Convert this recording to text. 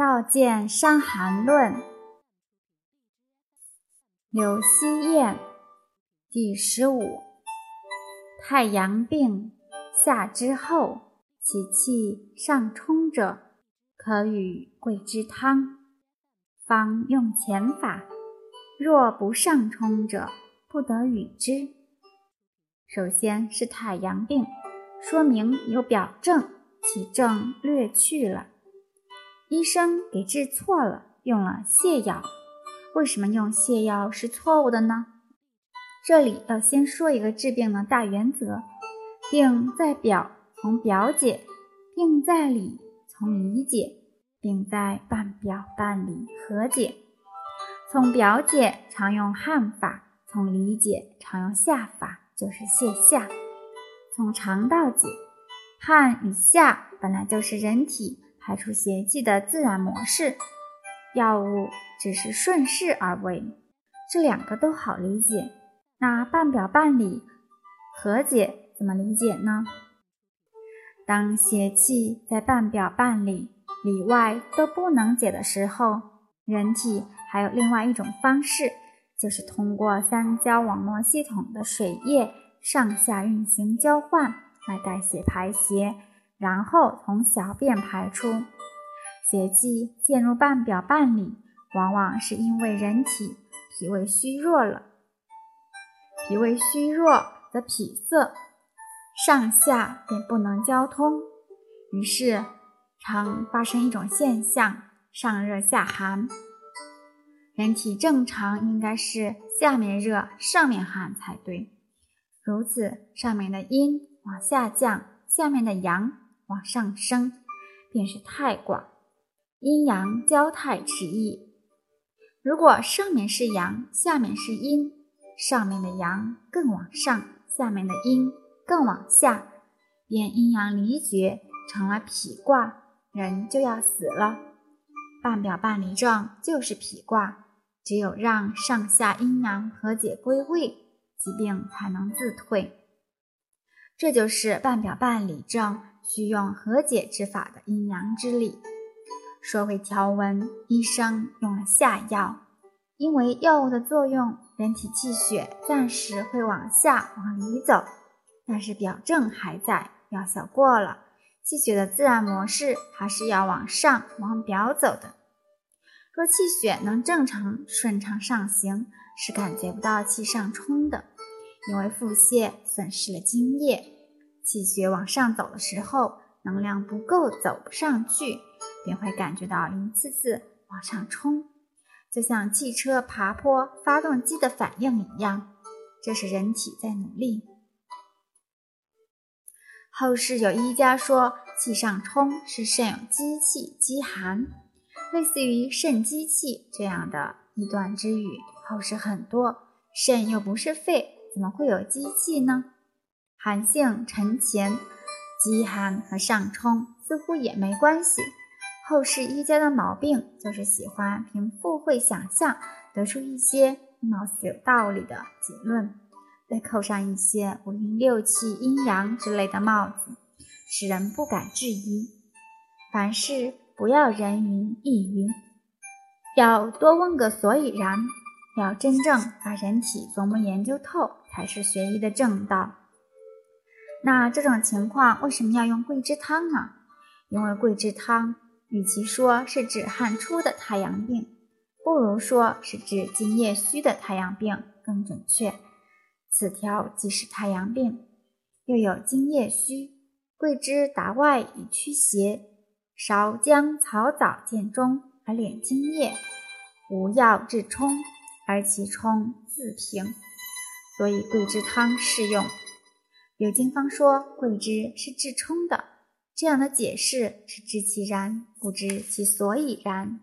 道见《伤寒论》，柳溪宴第十五。太阳病，下之后，其气上冲者，可与桂枝汤。方用前法。若不上冲者，不得与之。首先是太阳病，说明有表症，其症略去了。医生给治错了，用了泻药。为什么用泻药是错误的呢？这里要先说一个治病的大原则：病在表，从表解；病在里，从理解；病在半表半里，和解。从表解常用汗法，从理解常用下法，就是泻下。从肠道解，汗与下本来就是人体。排出邪气的自然模式，药物只是顺势而为，这两个都好理解。那半表半里和解怎么理解呢？当邪气在半表半里里外都不能解的时候，人体还有另外一种方式，就是通过三焦网络系统的水液上下运行交换来代谢排邪。然后从小便排出，邪气进入半表半里，往往是因为人体脾胃虚弱了。脾胃虚弱则脾塞，上下便不能交通，于是常发生一种现象：上热下寒。人体正常应该是下面热，上面寒才对。如此，上面的阴往下降，下面的阳。往上升，便是太卦，阴阳交泰之意。如果上面是阳，下面是阴，上面的阳更往上，下面的阴更往下，便阴阳离绝，成了痞卦，人就要死了。半表半里状就是痞卦，只有让上下阴阳和解归位，疾病才能自退。这就是半表半里症。需用和解之法的阴阳之理。说回条文，医生用了下药，因为药物的作用，人体气血暂时会往下往里走，但是表症还在，药效过了，气血的自然模式还是要往上往表走的。若气血能正常顺畅上行，是感觉不到气上冲的，因为腹泻损失了津液。气血往上走的时候，能量不够，走不上去，便会感觉到一次次往上冲，就像汽车爬坡发动机的反应一样。这是人体在努力。后世有医家说，气上冲是肾有积气积寒，类似于肾积气这样的一段之语。后世很多，肾又不是肺，怎么会有积气呢？寒性沉潜，极寒和上冲似乎也没关系。后世医家的毛病就是喜欢凭附会想象得出一些貌似有道理的结论，再扣上一些五运六气、阴阳之类的帽子，使人不敢质疑。凡事不要人云亦云，要多问个所以然，要真正把人体琢磨研究透，才是学医的正道。那这种情况为什么要用桂枝汤呢？因为桂枝汤与其说是治汗出的太阳病，不如说是治津液虚的太阳病更准确。此条既是太阳病，又有津液虚，桂枝达外以驱邪，芍姜草枣见中而敛津液，无药治冲，而其冲自平，所以桂枝汤适用。有经方说桂枝是治冲的，这样的解释是知其然，不知其所以然。